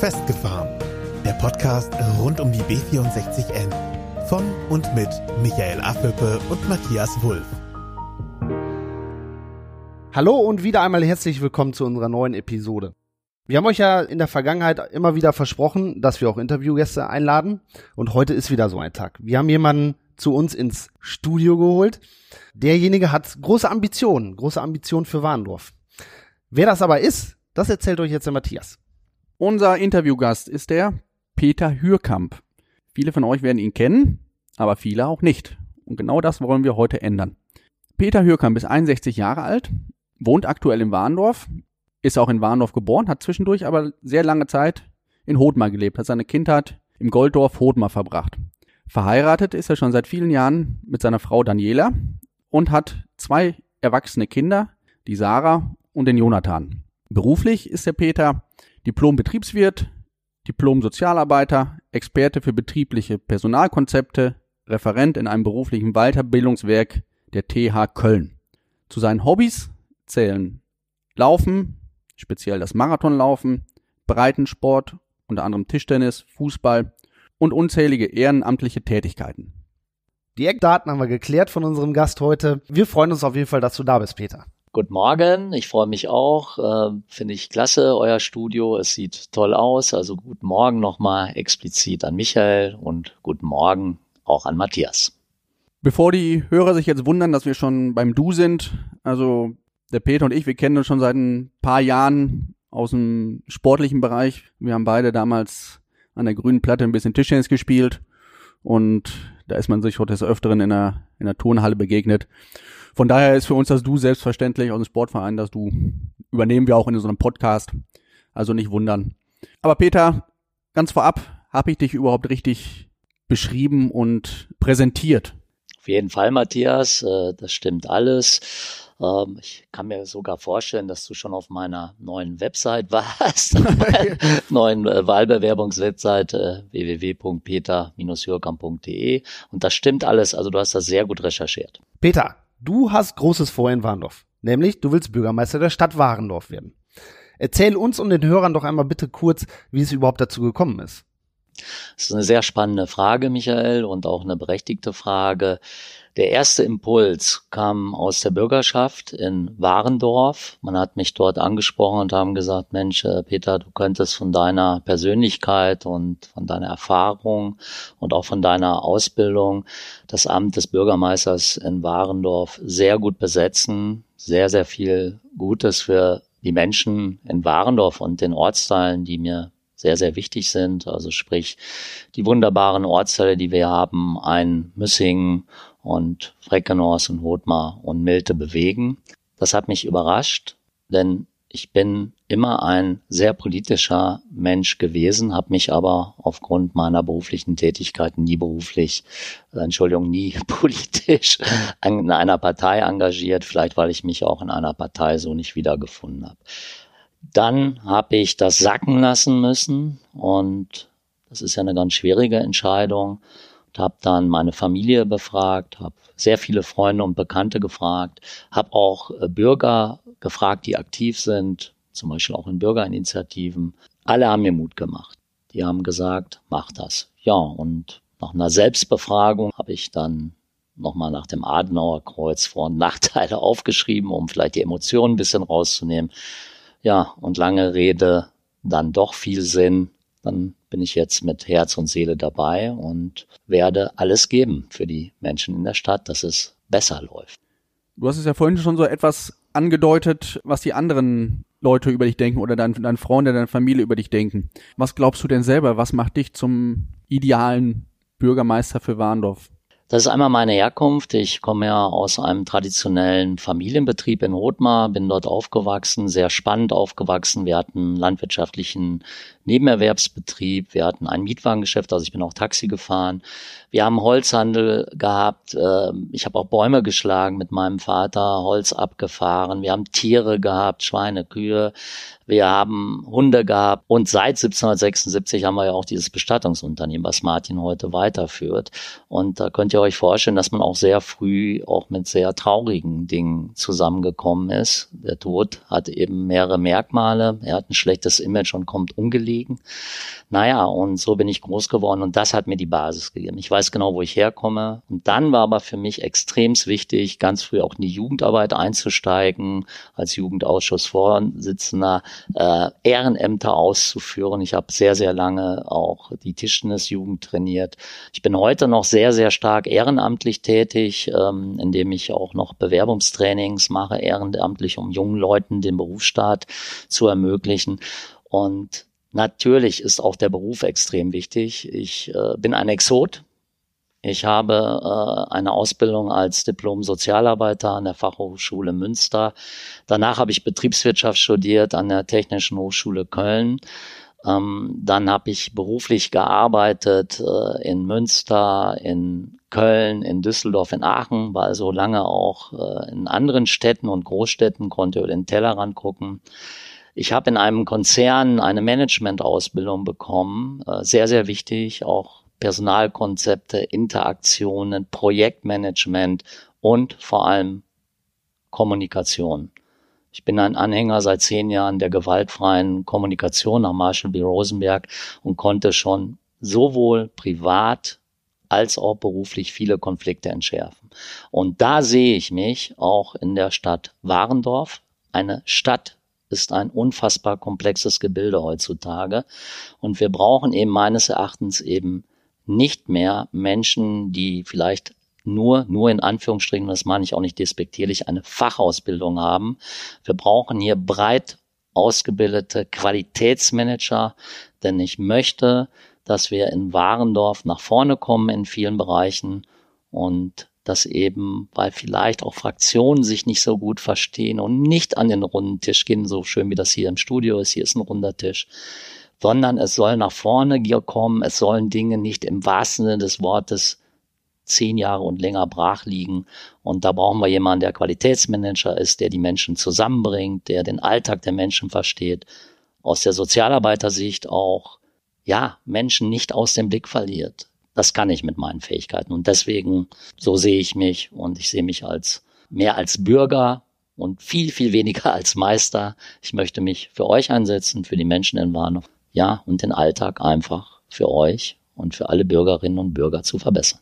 Festgefahren. Der Podcast rund um die B64N. Von und mit Michael Affelpe und Matthias Wulff. Hallo und wieder einmal herzlich willkommen zu unserer neuen Episode. Wir haben euch ja in der Vergangenheit immer wieder versprochen, dass wir auch Interviewgäste einladen. Und heute ist wieder so ein Tag. Wir haben jemanden zu uns ins Studio geholt. Derjenige hat große Ambitionen, große Ambitionen für Warndorf. Wer das aber ist, das erzählt euch jetzt der Matthias. Unser Interviewgast ist der Peter Hürkamp. Viele von euch werden ihn kennen, aber viele auch nicht. Und genau das wollen wir heute ändern. Peter Hürkamp ist 61 Jahre alt, wohnt aktuell in Warndorf, ist auch in Warndorf geboren, hat zwischendurch aber sehr lange Zeit in Hodmar gelebt, hat seine Kindheit im Golddorf Hodmar verbracht. Verheiratet ist er schon seit vielen Jahren mit seiner Frau Daniela und hat zwei erwachsene Kinder, die Sarah und den Jonathan. Beruflich ist der Peter Diplom-Betriebswirt, Diplom-Sozialarbeiter, Experte für betriebliche Personalkonzepte, Referent in einem beruflichen Weiterbildungswerk der TH Köln. Zu seinen Hobbys zählen Laufen, speziell das Marathonlaufen, Breitensport, unter anderem Tischtennis, Fußball und unzählige ehrenamtliche Tätigkeiten. Die Eckdaten haben wir geklärt von unserem Gast heute. Wir freuen uns auf jeden Fall, dass du da bist, Peter. Guten Morgen, ich freue mich auch. Äh, Finde ich klasse, euer Studio. Es sieht toll aus. Also guten Morgen nochmal explizit an Michael und guten Morgen auch an Matthias. Bevor die Hörer sich jetzt wundern, dass wir schon beim Du sind, also der Peter und ich, wir kennen uns schon seit ein paar Jahren aus dem sportlichen Bereich. Wir haben beide damals an der grünen Platte ein bisschen Tischtennis gespielt und da ist man sich heute des Öfteren in der, in der Turnhalle begegnet. Von daher ist für uns das Du selbstverständlich aus dem Sportverein, das Du übernehmen wir auch in unserem Podcast. Also nicht wundern. Aber Peter, ganz vorab, habe ich dich überhaupt richtig beschrieben und präsentiert? Auf jeden Fall, Matthias, äh, das stimmt alles. Ähm, ich kann mir sogar vorstellen, dass du schon auf meiner neuen Website warst, neuen äh, Wahlbewerbungswebsite www.peter-hürkamp.de und das stimmt alles. Also du hast das sehr gut recherchiert. Peter, du hast Großes vor in Warndorf. Nämlich, du willst Bürgermeister der Stadt Warendorf werden. Erzähl uns und den Hörern doch einmal bitte kurz, wie es überhaupt dazu gekommen ist. Das ist eine sehr spannende Frage, Michael, und auch eine berechtigte Frage. Der erste Impuls kam aus der Bürgerschaft in Warendorf. Man hat mich dort angesprochen und haben gesagt, Mensch, äh, Peter, du könntest von deiner Persönlichkeit und von deiner Erfahrung und auch von deiner Ausbildung das Amt des Bürgermeisters in Warendorf sehr gut besetzen. Sehr, sehr viel Gutes für die Menschen in Warendorf und den Ortsteilen, die mir sehr, sehr wichtig sind. Also sprich die wunderbaren Ortsteile, die wir haben, ein Müssingen und Freckenhorst und Hothmar und Milte bewegen. Das hat mich überrascht, denn ich bin immer ein sehr politischer Mensch gewesen, habe mich aber aufgrund meiner beruflichen Tätigkeit nie beruflich, äh, Entschuldigung, nie politisch in einer Partei engagiert, vielleicht weil ich mich auch in einer Partei so nicht wiedergefunden habe. Dann habe ich das sacken lassen müssen und das ist ja eine ganz schwierige Entscheidung habe dann meine Familie befragt, habe sehr viele Freunde und Bekannte gefragt, habe auch äh, Bürger gefragt, die aktiv sind, zum Beispiel auch in Bürgerinitiativen. Alle haben mir Mut gemacht. Die haben gesagt, mach das. Ja, und nach einer Selbstbefragung habe ich dann nochmal nach dem Adenauer Kreuz Vor- und Nachteile aufgeschrieben, um vielleicht die Emotionen ein bisschen rauszunehmen. Ja, und lange Rede, dann doch viel Sinn dann bin ich jetzt mit Herz und Seele dabei und werde alles geben für die Menschen in der Stadt, dass es besser läuft. Du hast es ja vorhin schon so etwas angedeutet, was die anderen Leute über dich denken oder dein, dein Freunde, deine Familie über dich denken. Was glaubst du denn selber? Was macht dich zum idealen Bürgermeister für Warndorf? Das ist einmal meine Herkunft. Ich komme ja aus einem traditionellen Familienbetrieb in Rothmar, bin dort aufgewachsen, sehr spannend aufgewachsen. Wir hatten landwirtschaftlichen Nebenerwerbsbetrieb, wir hatten ein Mietwagengeschäft, also ich bin auch Taxi gefahren. Wir haben Holzhandel gehabt, ähm, ich habe auch Bäume geschlagen mit meinem Vater, Holz abgefahren, wir haben Tiere gehabt, Schweine, Kühe, wir haben Hunde gehabt und seit 1776 haben wir ja auch dieses Bestattungsunternehmen, was Martin heute weiterführt. Und da könnt ihr euch vorstellen, dass man auch sehr früh auch mit sehr traurigen Dingen zusammengekommen ist. Der Tod hat eben mehrere Merkmale. Er hat ein schlechtes Image und kommt ungelegen kriegen. Naja, und so bin ich groß geworden und das hat mir die Basis gegeben. Ich weiß genau, wo ich herkomme. Und dann war aber für mich extremst wichtig, ganz früh auch in die Jugendarbeit einzusteigen, als Jugendausschussvorsitzender äh, Ehrenämter auszuführen. Ich habe sehr, sehr lange auch die Tischtennisjugend trainiert. Ich bin heute noch sehr, sehr stark ehrenamtlich tätig, ähm, indem ich auch noch Bewerbungstrainings mache, ehrenamtlich, um jungen Leuten den Berufsstaat zu ermöglichen. Und natürlich ist auch der Beruf extrem wichtig. Ich äh, bin ein Exot. Ich habe äh, eine Ausbildung als Diplom-Sozialarbeiter an der Fachhochschule Münster. Danach habe ich Betriebswirtschaft studiert an der Technischen Hochschule Köln. Ähm, dann habe ich beruflich gearbeitet äh, in Münster, in Köln, in Düsseldorf, in Aachen, war also lange auch äh, in anderen Städten und Großstädten, konnte über den Tellerrand gucken. Ich habe in einem Konzern eine Management-Ausbildung bekommen, äh, sehr, sehr wichtig, auch Personalkonzepte, Interaktionen, Projektmanagement und vor allem Kommunikation. Ich bin ein Anhänger seit zehn Jahren der gewaltfreien Kommunikation nach Marshall B. Rosenberg und konnte schon sowohl privat als auch beruflich viele Konflikte entschärfen. Und da sehe ich mich auch in der Stadt Warendorf. Eine Stadt ist ein unfassbar komplexes Gebilde heutzutage. Und wir brauchen eben meines Erachtens eben nicht mehr Menschen, die vielleicht nur, nur in Anführungsstrichen, das meine ich auch nicht despektierlich, eine Fachausbildung haben. Wir brauchen hier breit ausgebildete Qualitätsmanager, denn ich möchte, dass wir in Warendorf nach vorne kommen in vielen Bereichen und dass eben, weil vielleicht auch Fraktionen sich nicht so gut verstehen und nicht an den runden Tisch gehen, so schön wie das hier im Studio ist, hier ist ein runder Tisch, sondern es soll nach vorne kommen, es sollen Dinge nicht im wahrsten Sinne des Wortes zehn Jahre und länger brach liegen. Und da brauchen wir jemanden, der Qualitätsmanager ist, der die Menschen zusammenbringt, der den Alltag der Menschen versteht, aus der Sozialarbeitersicht auch, ja, Menschen nicht aus dem Blick verliert. Das kann ich mit meinen Fähigkeiten. Und deswegen, so sehe ich mich und ich sehe mich als mehr als Bürger und viel, viel weniger als Meister. Ich möchte mich für euch einsetzen, für die Menschen in Warnow. Ja, und den Alltag einfach für euch und für alle Bürgerinnen und Bürger zu verbessern.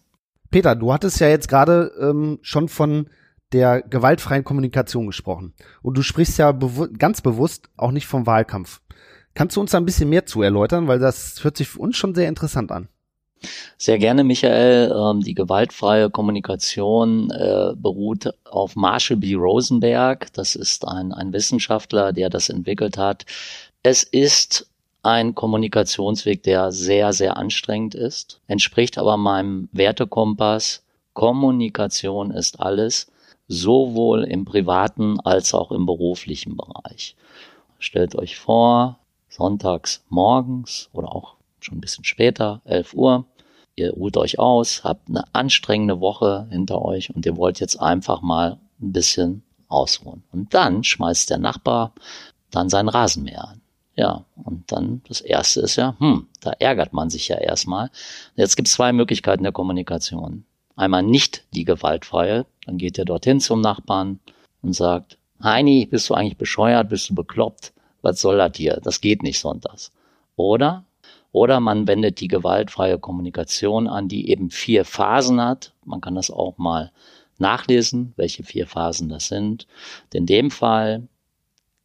Peter, du hattest ja jetzt gerade ähm, schon von der gewaltfreien Kommunikation gesprochen. Und du sprichst ja bewu ganz bewusst auch nicht vom Wahlkampf. Kannst du uns da ein bisschen mehr zu erläutern, weil das hört sich für uns schon sehr interessant an. Sehr gerne, Michael. Ähm, die gewaltfreie Kommunikation äh, beruht auf Marshall B. Rosenberg. Das ist ein, ein Wissenschaftler, der das entwickelt hat. Es ist ein Kommunikationsweg, der sehr, sehr anstrengend ist, entspricht aber meinem Wertekompass. Kommunikation ist alles, sowohl im privaten als auch im beruflichen Bereich. Stellt euch vor, sonntags morgens oder auch schon ein bisschen später, 11 Uhr, ihr ruht euch aus, habt eine anstrengende Woche hinter euch und ihr wollt jetzt einfach mal ein bisschen ausruhen. Und dann schmeißt der Nachbar dann sein Rasenmäher an. Ja, und dann das erste ist ja, hm, da ärgert man sich ja erstmal. Jetzt gibt es zwei Möglichkeiten der Kommunikation. Einmal nicht die gewaltfreie, dann geht ihr dorthin zum Nachbarn und sagt, Heini, bist du eigentlich bescheuert, bist du bekloppt? Was soll das hier? Das geht nicht sonntags. Oder, oder man wendet die gewaltfreie Kommunikation an, die eben vier Phasen hat. Man kann das auch mal nachlesen, welche vier Phasen das sind. In dem Fall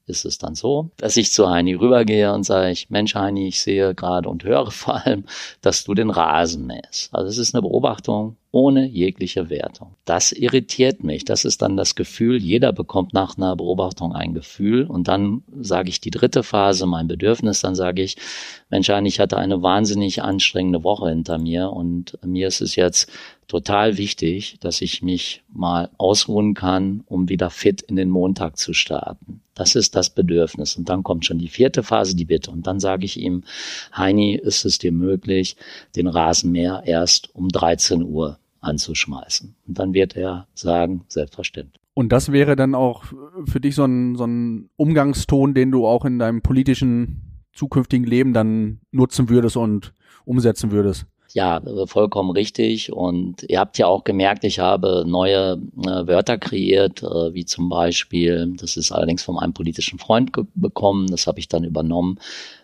ist es dann so, dass ich zu Heini rübergehe und sage ich, Mensch Heini, ich sehe gerade und höre vor allem, dass du den Rasen mähst. Also es ist eine Beobachtung ohne jegliche Wertung. Das irritiert mich. Das ist dann das Gefühl, jeder bekommt nach einer Beobachtung ein Gefühl und dann sage ich die dritte Phase, mein Bedürfnis, dann sage ich, Mensch, ich hatte eine wahnsinnig anstrengende Woche hinter mir und mir ist es jetzt total wichtig, dass ich mich mal ausruhen kann, um wieder fit in den Montag zu starten. Das ist das Bedürfnis. Und dann kommt schon die vierte Phase, die Bitte. Und dann sage ich ihm, Heini, ist es dir möglich, den Rasenmäher erst um 13 Uhr anzuschmeißen? Und dann wird er sagen, selbstverständlich. Und das wäre dann auch für dich so ein, so ein Umgangston, den du auch in deinem politischen zukünftigen Leben dann nutzen würdest und umsetzen würdest? Ja, vollkommen richtig. Und ihr habt ja auch gemerkt, ich habe neue äh, Wörter kreiert, äh, wie zum Beispiel, das ist allerdings von einem politischen Freund bekommen, das habe ich dann übernommen.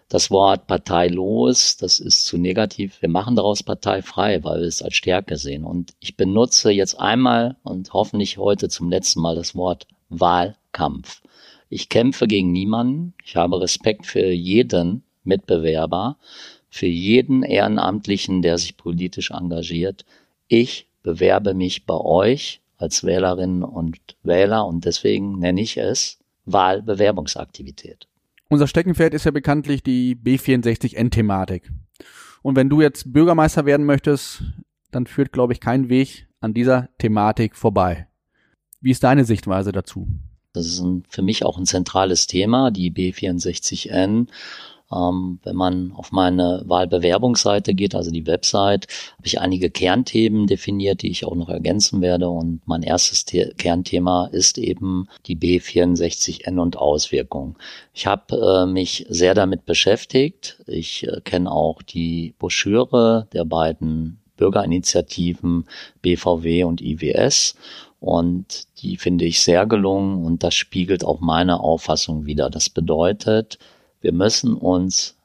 Das Wort parteilos, das ist zu negativ. Wir machen daraus parteifrei, weil wir es als Stärke sehen. Und ich benutze jetzt einmal und hoffentlich heute zum letzten Mal das Wort Wahlkampf. Ich kämpfe gegen niemanden. Ich habe Respekt für jeden Mitbewerber für jeden Ehrenamtlichen, der sich politisch engagiert. Ich bewerbe mich bei euch als Wählerinnen und Wähler und deswegen nenne ich es Wahlbewerbungsaktivität. Unser Steckenpferd ist ja bekanntlich die B64N-Thematik. Und wenn du jetzt Bürgermeister werden möchtest, dann führt, glaube ich, kein Weg an dieser Thematik vorbei. Wie ist deine Sichtweise dazu? Das ist ein, für mich auch ein zentrales Thema, die B64N. Ähm, wenn man auf meine Wahlbewerbungsseite geht, also die Website, habe ich einige Kernthemen definiert, die ich auch noch ergänzen werde. Und mein erstes The Kernthema ist eben die B64N und Auswirkungen. Ich habe äh, mich sehr damit beschäftigt. Ich äh, kenne auch die Broschüre der beiden Bürgerinitiativen BVW und IWS. Und die finde ich sehr gelungen und das spiegelt auch meine Auffassung wider. Das bedeutet, wir müssen uns,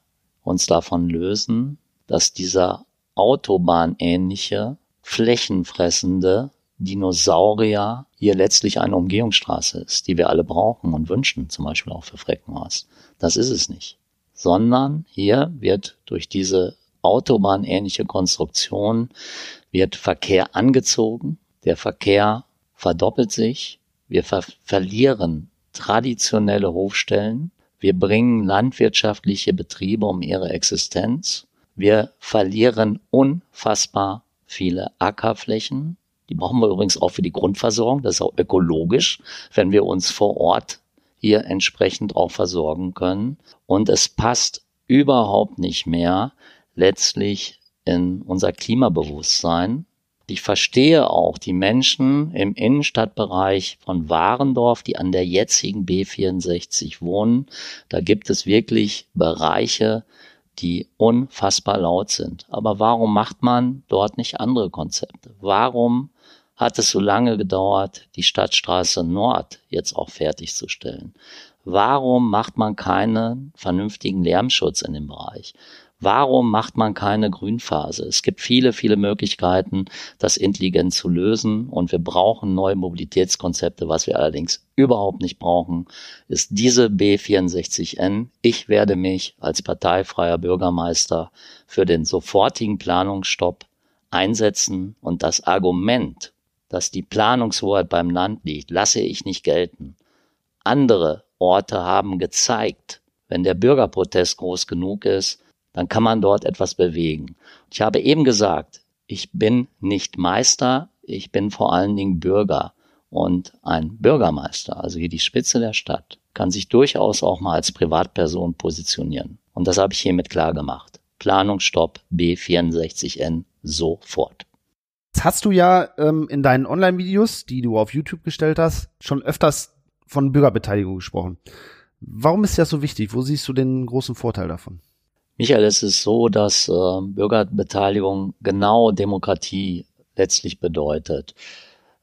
uns davon lösen, dass dieser Autobahnähnliche, flächenfressende Dinosaurier hier letztlich eine Umgehungsstraße ist, die wir alle brauchen und wünschen, zum Beispiel auch für Freckenhaus. Das ist es nicht. Sondern hier wird durch diese autobahnähnliche Konstruktion wird Verkehr angezogen, der Verkehr verdoppelt sich, wir ver verlieren traditionelle Hofstellen, wir bringen landwirtschaftliche Betriebe um ihre Existenz. Wir verlieren unfassbar viele Ackerflächen. Die brauchen wir übrigens auch für die Grundversorgung. Das ist auch ökologisch, wenn wir uns vor Ort hier entsprechend auch versorgen können. Und es passt überhaupt nicht mehr letztlich in unser Klimabewusstsein, ich verstehe auch die Menschen im Innenstadtbereich von Warendorf, die an der jetzigen B64 wohnen. Da gibt es wirklich Bereiche, die unfassbar laut sind. Aber warum macht man dort nicht andere Konzepte? Warum hat es so lange gedauert, die Stadtstraße Nord jetzt auch fertigzustellen? Warum macht man keinen vernünftigen Lärmschutz in dem Bereich? Warum macht man keine Grünphase? Es gibt viele, viele Möglichkeiten, das intelligent zu lösen und wir brauchen neue Mobilitätskonzepte. Was wir allerdings überhaupt nicht brauchen, ist diese B64N. Ich werde mich als parteifreier Bürgermeister für den sofortigen Planungsstopp einsetzen und das Argument, dass die Planungshoheit beim Land liegt, lasse ich nicht gelten. Andere Orte haben gezeigt, wenn der Bürgerprotest groß genug ist, dann kann man dort etwas bewegen. Ich habe eben gesagt, ich bin nicht Meister, ich bin vor allen Dingen Bürger. Und ein Bürgermeister, also hier die Spitze der Stadt, kann sich durchaus auch mal als Privatperson positionieren. Und das habe ich hiermit klar gemacht. Planungsstopp B64N sofort. Jetzt hast du ja ähm, in deinen Online-Videos, die du auf YouTube gestellt hast, schon öfters von Bürgerbeteiligung gesprochen. Warum ist das so wichtig? Wo siehst du den großen Vorteil davon? Michael, es ist so, dass äh, Bürgerbeteiligung genau Demokratie letztlich bedeutet.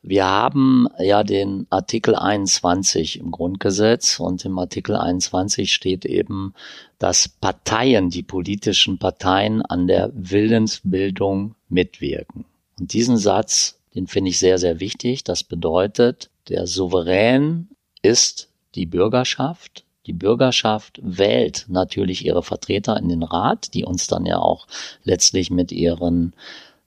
Wir haben ja den Artikel 21 im Grundgesetz und im Artikel 21 steht eben, dass Parteien, die politischen Parteien an der Willensbildung mitwirken. Und diesen Satz, den finde ich sehr, sehr wichtig. Das bedeutet, der Souverän ist die Bürgerschaft die Bürgerschaft wählt natürlich ihre Vertreter in den Rat, die uns dann ja auch letztlich mit ihren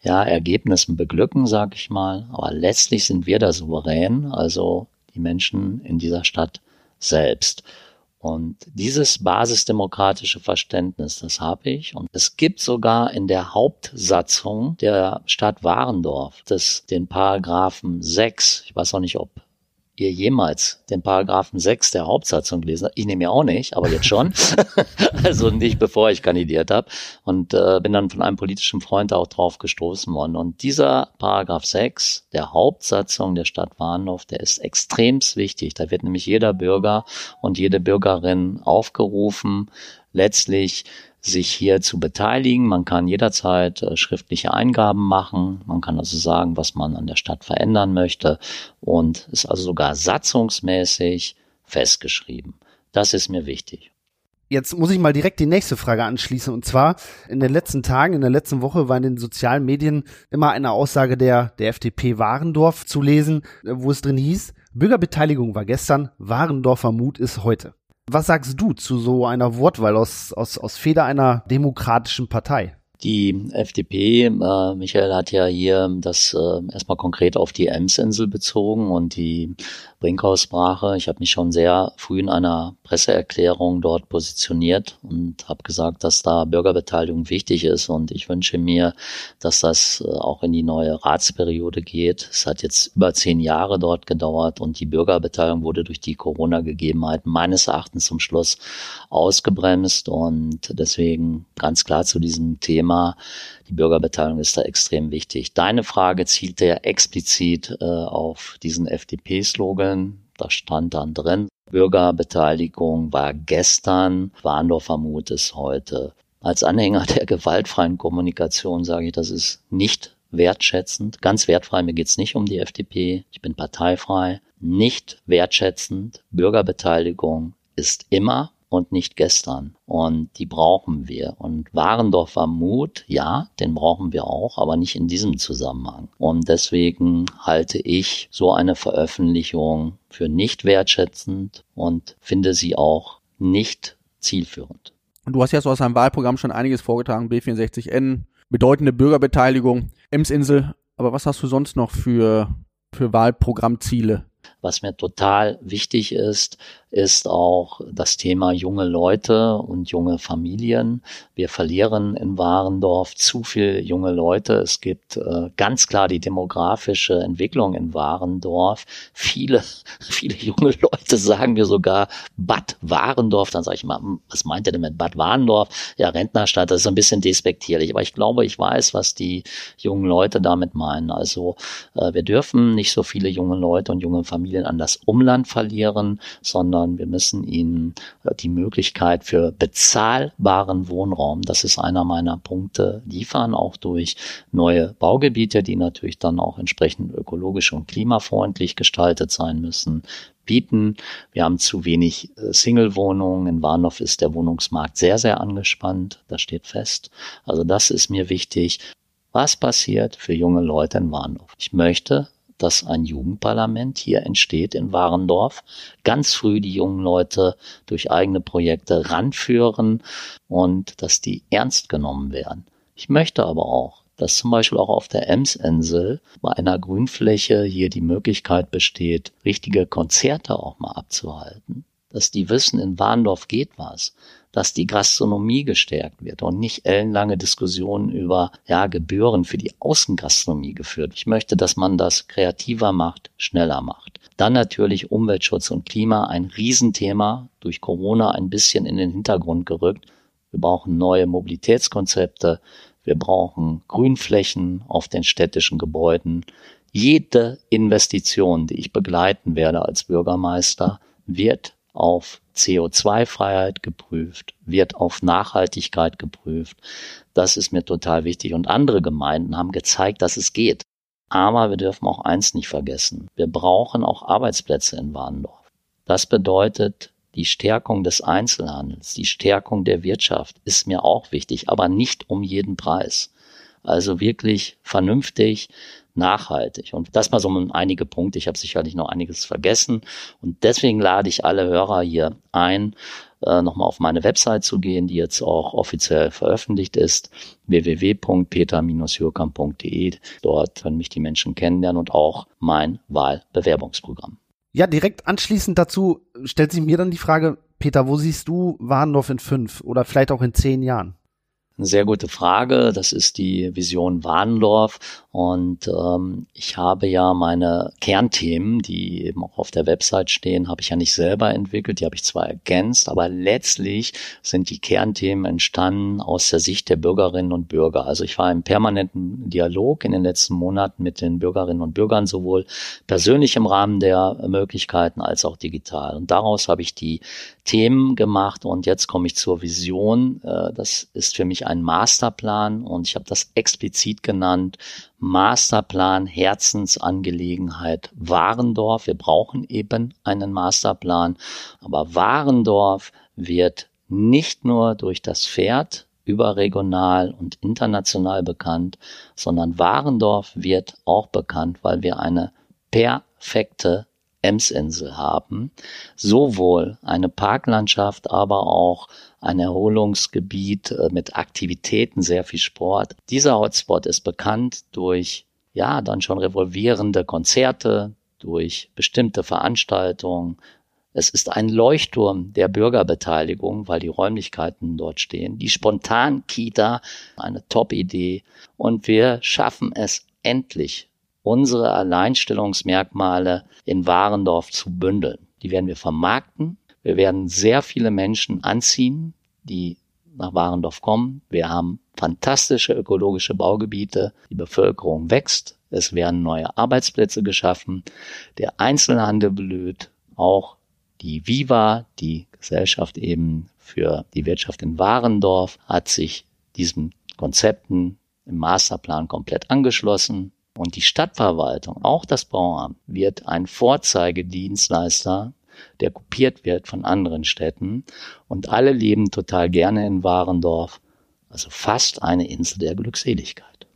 ja, Ergebnissen beglücken, sag ich mal. Aber letztlich sind wir der Souverän, also die Menschen in dieser Stadt selbst. Und dieses basisdemokratische Verständnis, das habe ich. Und es gibt sogar in der Hauptsatzung der Stadt Warendorf das, den Paragraphen 6, ich weiß auch nicht, ob ihr jemals den Paragraphen 6 der Hauptsatzung gelesen habt. Ich nehme ja auch nicht, aber jetzt schon. also nicht bevor ich kandidiert habe. Und äh, bin dann von einem politischen Freund auch drauf gestoßen worden. Und dieser Paragraph 6 der Hauptsatzung der Stadt Warndorf, der ist extremst wichtig. Da wird nämlich jeder Bürger und jede Bürgerin aufgerufen, letztlich sich hier zu beteiligen. Man kann jederzeit äh, schriftliche Eingaben machen. Man kann also sagen, was man an der Stadt verändern möchte und ist also sogar satzungsmäßig festgeschrieben. Das ist mir wichtig. Jetzt muss ich mal direkt die nächste Frage anschließen. Und zwar, in den letzten Tagen, in der letzten Woche war in den sozialen Medien immer eine Aussage der, der FDP Warendorf zu lesen, wo es drin hieß, Bürgerbeteiligung war gestern, Warendorfer Mut ist heute. Was sagst du zu so einer Wortwahl aus, aus, aus Feder einer demokratischen Partei? Die FDP, äh, Michael hat ja hier das äh, erstmal konkret auf die Emsinsel bezogen und die Brinkhaus-Sprache. Ich habe mich schon sehr früh in einer Presseerklärung dort positioniert und habe gesagt, dass da Bürgerbeteiligung wichtig ist und ich wünsche mir, dass das äh, auch in die neue Ratsperiode geht. Es hat jetzt über zehn Jahre dort gedauert und die Bürgerbeteiligung wurde durch die Corona-Gegebenheiten meines Erachtens zum Schluss ausgebremst und deswegen ganz klar zu diesem Thema die Bürgerbeteiligung ist da extrem wichtig. Deine Frage zielte ja explizit äh, auf diesen FDP-Slogan. Da stand dann drin, Bürgerbeteiligung war gestern, Warndorfer Mut ist heute. Als Anhänger der gewaltfreien Kommunikation sage ich, das ist nicht wertschätzend. Ganz wertfrei, mir geht's nicht um die FDP. Ich bin parteifrei. Nicht wertschätzend. Bürgerbeteiligung ist immer und nicht gestern. Und die brauchen wir. Und Warendorfer Mut, ja, den brauchen wir auch, aber nicht in diesem Zusammenhang. Und deswegen halte ich so eine Veröffentlichung für nicht wertschätzend und finde sie auch nicht zielführend. Und du hast ja so aus deinem Wahlprogramm schon einiges vorgetragen, B64N, bedeutende Bürgerbeteiligung, Emsinsel. Aber was hast du sonst noch für, für Wahlprogrammziele? Was mir total wichtig ist, ist auch das Thema junge Leute und junge Familien. Wir verlieren in Warendorf zu viel junge Leute. Es gibt äh, ganz klar die demografische Entwicklung in Warendorf. Viele, viele junge Leute sagen mir sogar Bad Warendorf. Dann sage ich mal, hm, was meint ihr denn mit Bad Warendorf? Ja, Rentnerstadt, das ist ein bisschen despektierlich. Aber ich glaube, ich weiß, was die jungen Leute damit meinen. Also äh, wir dürfen nicht so viele junge Leute und junge Familien an das Umland verlieren, sondern sondern wir müssen ihnen äh, die Möglichkeit für bezahlbaren Wohnraum, das ist einer meiner Punkte, liefern, auch durch neue Baugebiete, die natürlich dann auch entsprechend ökologisch und klimafreundlich gestaltet sein müssen bieten. Wir haben zu wenig äh, Single-Wohnungen. In Warnow ist der Wohnungsmarkt sehr, sehr angespannt. Das steht fest. Also das ist mir wichtig. Was passiert für junge Leute in Warnow? Ich möchte dass ein Jugendparlament hier entsteht in Warendorf. Ganz früh die jungen Leute durch eigene Projekte ranführen und dass die ernst genommen werden. Ich möchte aber auch, dass zum Beispiel auch auf der Emsinsel bei einer Grünfläche hier die Möglichkeit besteht, richtige Konzerte auch mal abzuhalten. Dass die wissen, in Warndorf geht was dass die Gastronomie gestärkt wird und nicht ellenlange Diskussionen über ja, Gebühren für die Außengastronomie geführt. Ich möchte, dass man das kreativer macht, schneller macht. Dann natürlich Umweltschutz und Klima, ein Riesenthema, durch Corona ein bisschen in den Hintergrund gerückt. Wir brauchen neue Mobilitätskonzepte, wir brauchen Grünflächen auf den städtischen Gebäuden. Jede Investition, die ich begleiten werde als Bürgermeister, wird auf CO2-Freiheit geprüft, wird auf Nachhaltigkeit geprüft. Das ist mir total wichtig. Und andere Gemeinden haben gezeigt, dass es geht. Aber wir dürfen auch eins nicht vergessen. Wir brauchen auch Arbeitsplätze in Warndorf. Das bedeutet, die Stärkung des Einzelhandels, die Stärkung der Wirtschaft ist mir auch wichtig, aber nicht um jeden Preis. Also wirklich vernünftig nachhaltig. Und das mal so einige Punkte. Ich habe sicherlich noch einiges vergessen. Und deswegen lade ich alle Hörer hier ein, äh, nochmal auf meine Website zu gehen, die jetzt auch offiziell veröffentlicht ist, www.peter-jürkamp.de. Dort können mich die Menschen kennenlernen und auch mein Wahlbewerbungsprogramm. Ja, direkt anschließend dazu stellt sich mir dann die Frage, Peter, wo siehst du Warndorf in fünf oder vielleicht auch in zehn Jahren? Eine sehr gute Frage. Das ist die Vision Warndorf. Und ähm, ich habe ja meine Kernthemen, die eben auch auf der Website stehen, habe ich ja nicht selber entwickelt. Die habe ich zwar ergänzt, aber letztlich sind die Kernthemen entstanden aus der Sicht der Bürgerinnen und Bürger. Also ich war im permanenten Dialog in den letzten Monaten mit den Bürgerinnen und Bürgern, sowohl persönlich im Rahmen der Möglichkeiten als auch digital. Und daraus habe ich die Themen gemacht und jetzt komme ich zur Vision. Äh, das ist für mich ein Masterplan und ich habe das explizit genannt. Masterplan Herzensangelegenheit Warendorf. Wir brauchen eben einen Masterplan, aber Warendorf wird nicht nur durch das Pferd überregional und international bekannt, sondern Warendorf wird auch bekannt, weil wir eine perfekte Emsinsel haben, sowohl eine Parklandschaft, aber auch ein Erholungsgebiet äh, mit Aktivitäten, sehr viel Sport. Dieser Hotspot ist bekannt durch ja, dann schon revolvierende Konzerte, durch bestimmte Veranstaltungen. Es ist ein Leuchtturm der Bürgerbeteiligung, weil die Räumlichkeiten dort stehen. Die Spontan-Kita, eine Top-Idee. Und wir schaffen es endlich, unsere Alleinstellungsmerkmale in Warendorf zu bündeln. Die werden wir vermarkten. Wir werden sehr viele Menschen anziehen, die nach Warendorf kommen. Wir haben fantastische ökologische Baugebiete. Die Bevölkerung wächst. Es werden neue Arbeitsplätze geschaffen. Der Einzelhandel blüht. Auch die Viva, die Gesellschaft eben für die Wirtschaft in Warendorf, hat sich diesen Konzepten im Masterplan komplett angeschlossen. Und die Stadtverwaltung, auch das Bauamt, wird ein Vorzeigedienstleister, der kopiert wird von anderen Städten. Und alle leben total gerne in Warendorf. Also fast eine Insel der Glückseligkeit.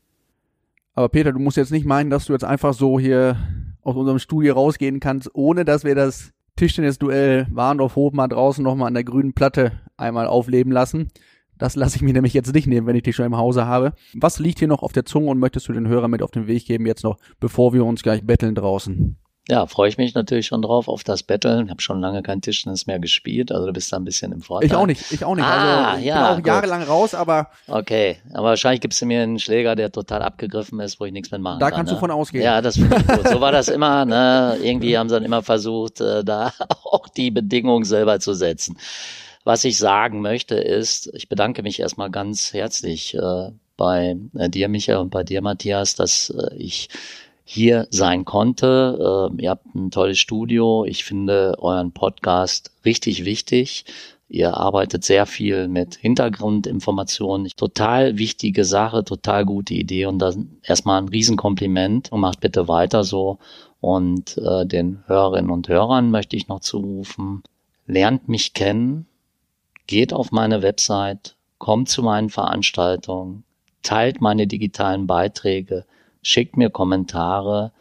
Aber Peter, du musst jetzt nicht meinen, dass du jetzt einfach so hier aus unserem Studio rausgehen kannst, ohne dass wir das Tischtennisduell Warendorf-Hof mal draußen nochmal an der grünen Platte einmal aufleben lassen. Das lasse ich mir nämlich jetzt nicht nehmen, wenn ich dich schon im Hause habe. Was liegt hier noch auf der Zunge und möchtest du den Hörer mit auf den Weg geben jetzt noch, bevor wir uns gleich betteln draußen? Ja, freue ich mich natürlich schon drauf auf das Betteln. Ich habe schon lange kein Tischtennis mehr gespielt, also du bist da ein bisschen im Vorteil. Ich auch nicht, ich auch nicht. Ah, also ich ja, bin auch gut. jahrelang raus, aber Okay, aber wahrscheinlich gibst du mir einen Schläger, der total abgegriffen ist, wo ich nichts mehr machen Da kann. kannst du ne? von ausgehen. Ja, das finde ich gut. So war das immer. Ne? Irgendwie haben sie dann immer versucht, äh, da auch die Bedingungen selber zu setzen. Was ich sagen möchte ist, ich bedanke mich erstmal ganz herzlich äh, bei äh, dir, Michael, und bei dir, Matthias, dass äh, ich hier sein konnte. Äh, ihr habt ein tolles Studio. Ich finde euren Podcast richtig wichtig. Ihr arbeitet sehr viel mit Hintergrundinformationen. Total wichtige Sache, total gute Idee und dann erstmal ein Riesenkompliment und macht bitte weiter so. Und äh, den Hörerinnen und Hörern möchte ich noch zurufen, lernt mich kennen, geht auf meine Website, kommt zu meinen Veranstaltungen, teilt meine digitalen Beiträge, schickt mir Kommentare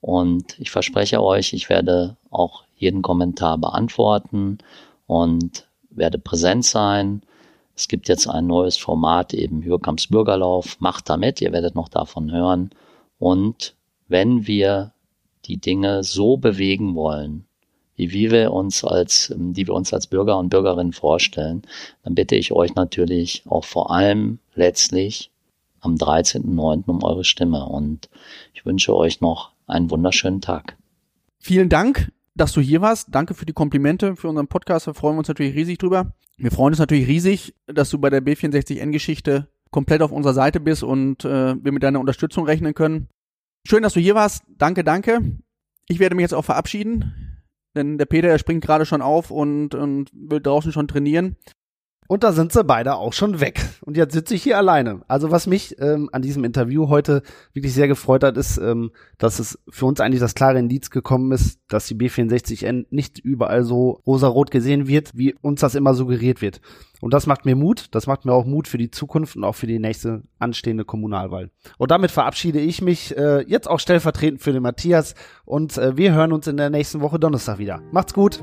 und ich verspreche euch, ich werde auch jeden Kommentar beantworten und werde präsent sein. Es gibt jetzt ein neues Format, eben Hürkamps Bürgerlauf. Macht damit, ihr werdet noch davon hören. Und wenn wir die Dinge so bewegen wollen, wie wir uns als, die wir uns als Bürger und Bürgerinnen vorstellen, dann bitte ich euch natürlich auch vor allem letztlich am 13.09. um eure Stimme. Und ich wünsche euch noch einen wunderschönen Tag. vielen Dank, dass du hier warst. Danke für die Komplimente für unseren Podcast. Da freuen wir uns natürlich riesig drüber. Wir freuen uns natürlich riesig, dass du bei der B64N-Geschichte komplett auf unserer Seite bist und äh, wir mit deiner Unterstützung rechnen können. Schön, dass du hier warst. Danke, danke. Ich werde mich jetzt auch verabschieden, denn der Peter, der springt gerade schon auf und, und will draußen schon trainieren. Und da sind sie beide auch schon weg. Und jetzt sitze ich hier alleine. Also was mich ähm, an diesem Interview heute wirklich sehr gefreut hat, ist, ähm, dass es für uns eigentlich das klare Indiz gekommen ist, dass die B64N nicht überall so rosarot gesehen wird, wie uns das immer suggeriert wird. Und das macht mir Mut. Das macht mir auch Mut für die Zukunft und auch für die nächste anstehende Kommunalwahl. Und damit verabschiede ich mich äh, jetzt auch stellvertretend für den Matthias. Und äh, wir hören uns in der nächsten Woche Donnerstag wieder. Macht's gut.